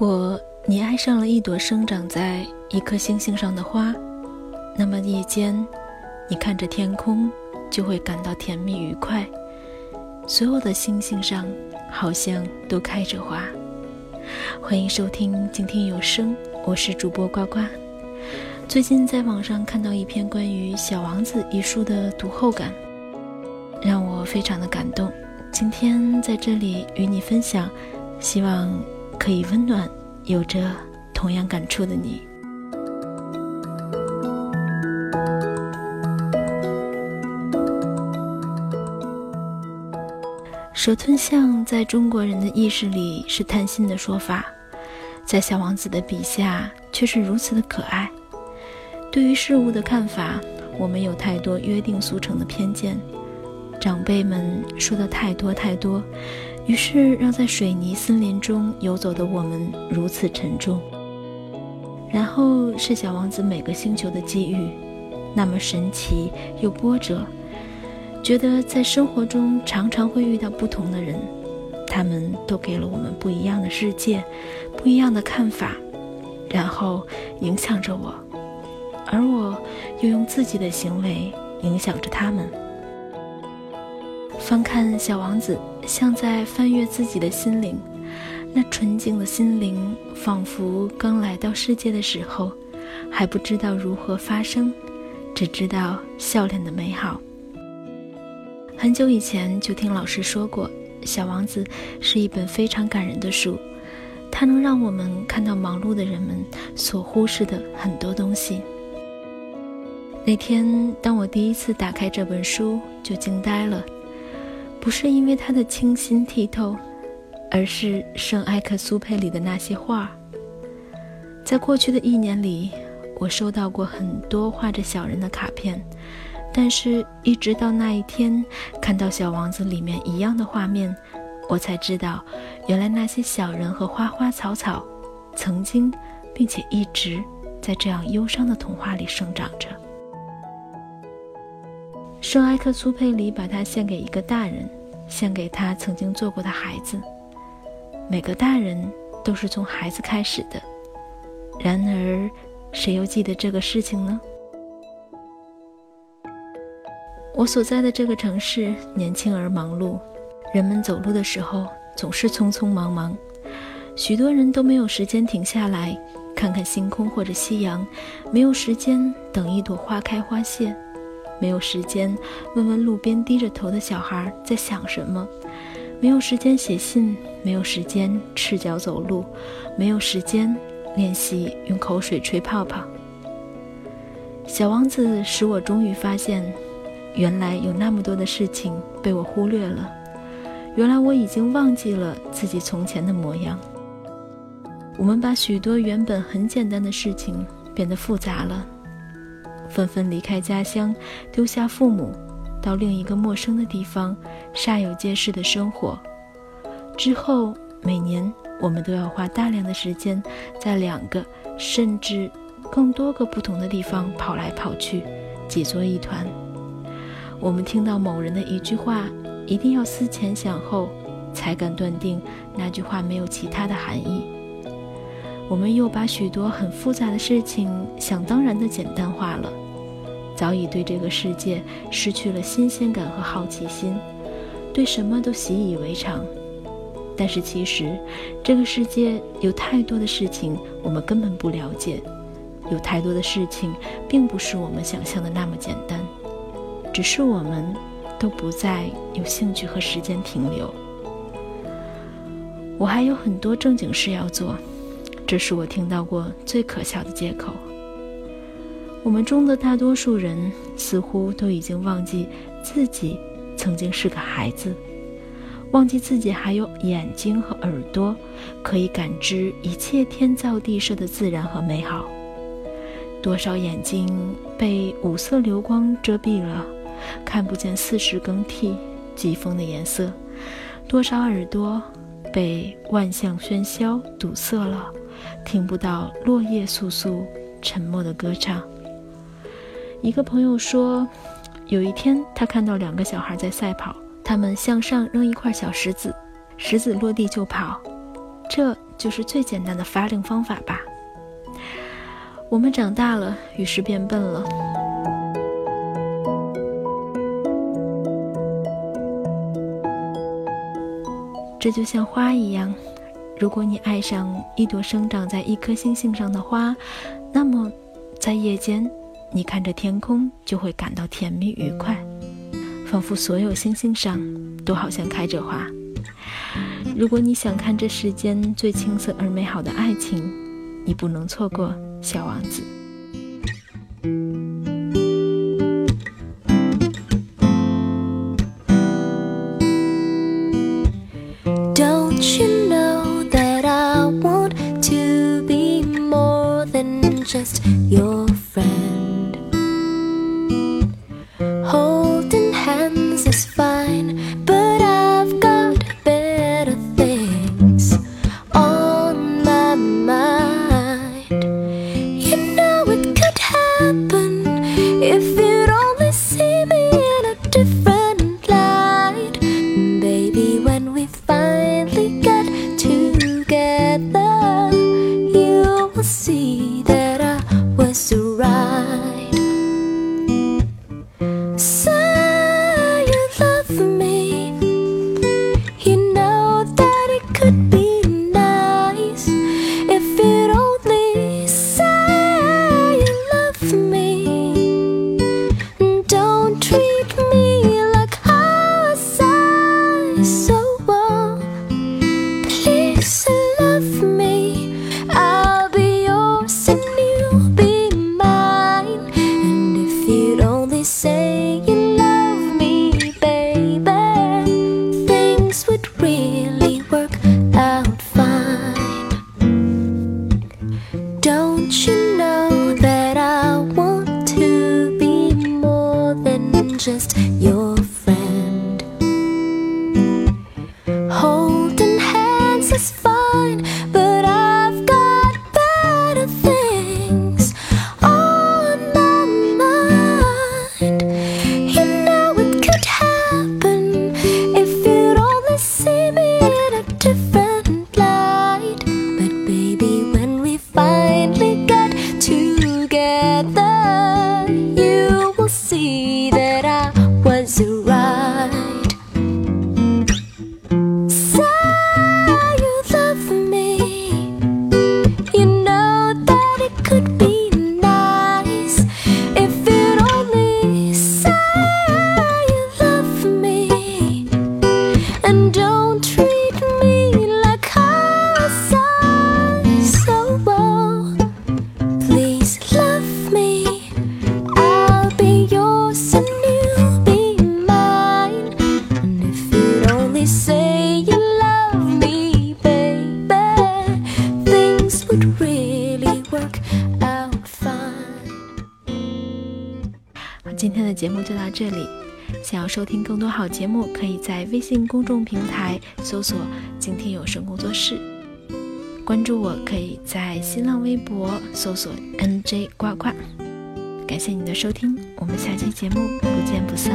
如果你爱上了一朵生长在一颗星星上的花，那么夜间，你看着天空就会感到甜蜜愉快。所有的星星上好像都开着花。欢迎收听静听有声，我是主播呱呱。最近在网上看到一篇关于《小王子》一书的读后感，让我非常的感动。今天在这里与你分享，希望。可以温暖有着同样感触的你。蛇吞象在中国人的意识里是贪心的说法，在小王子的笔下却是如此的可爱。对于事物的看法，我们有太多约定俗成的偏见，长辈们说的太多太多。于是，让在水泥森林中游走的我们如此沉重。然后是小王子每个星球的际遇，那么神奇又波折。觉得在生活中常常会遇到不同的人，他们都给了我们不一样的世界，不一样的看法，然后影响着我，而我又用自己的行为影响着他们。翻看小王子，像在翻阅自己的心灵。那纯净的心灵，仿佛刚来到世界的时候，还不知道如何发声，只知道笑脸的美好。很久以前就听老师说过，《小王子》是一本非常感人的书，它能让我们看到忙碌的人们所忽视的很多东西。那天，当我第一次打开这本书，就惊呆了。不是因为他的清新剔透，而是圣埃克苏佩里的那些画。在过去的一年里，我收到过很多画着小人的卡片，但是，一直到那一天看到《小王子》里面一样的画面，我才知道，原来那些小人和花花草草，曾经并且一直在这样忧伤的童话里生长着。圣埃克苏佩里把它献给一个大人，献给他曾经做过的孩子。每个大人都是从孩子开始的，然而，谁又记得这个事情呢？我所在的这个城市年轻而忙碌，人们走路的时候总是匆匆忙忙，许多人都没有时间停下来看看星空或者夕阳，没有时间等一朵花开花谢。没有时间问问路边低着头的小孩在想什么，没有时间写信，没有时间赤脚走路，没有时间练习用口水吹泡泡。小王子使我终于发现，原来有那么多的事情被我忽略了，原来我已经忘记了自己从前的模样。我们把许多原本很简单的事情变得复杂了。纷纷离开家乡，丢下父母，到另一个陌生的地方，煞有介事的生活。之后，每年我们都要花大量的时间，在两个甚至更多个不同的地方跑来跑去，挤作一团。我们听到某人的一句话，一定要思前想后，才敢断定那句话没有其他的含义。我们又把许多很复杂的事情想当然的简单化了，早已对这个世界失去了新鲜感和好奇心，对什么都习以为常。但是其实，这个世界有太多的事情我们根本不了解，有太多的事情并不是我们想象的那么简单，只是我们都不再有兴趣和时间停留。我还有很多正经事要做。这是我听到过最可笑的借口。我们中的大多数人似乎都已经忘记自己曾经是个孩子，忘记自己还有眼睛和耳朵，可以感知一切天造地设的自然和美好。多少眼睛被五色流光遮蔽了，看不见四时更替、季风的颜色；多少耳朵被万象喧嚣堵塞了。听不到落叶簌簌、沉默的歌唱。一个朋友说，有一天他看到两个小孩在赛跑，他们向上扔一块小石子，石子落地就跑。这就是最简单的发令方法吧。我们长大了，于是变笨了。这就像花一样，如果你爱上一朵生长在一颗星星上的花，那么在夜间，你看着天空就会感到甜蜜愉快，仿佛所有星星上都好像开着花。如果你想看这世间最青涩而美好的爱情，你不能错过。小王子。Just your friend? Holding hands is fine, but I've got better things on my mind. You know it could happen if Don't you know that I want to be more than just 今天的节目就到这里。想要收听更多好节目，可以在微信公众平台搜索“今天有声工作室”，关注我，可以在新浪微博搜索 “nj 呱呱”。感谢你的收听，我们下期节目不见不散。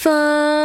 分。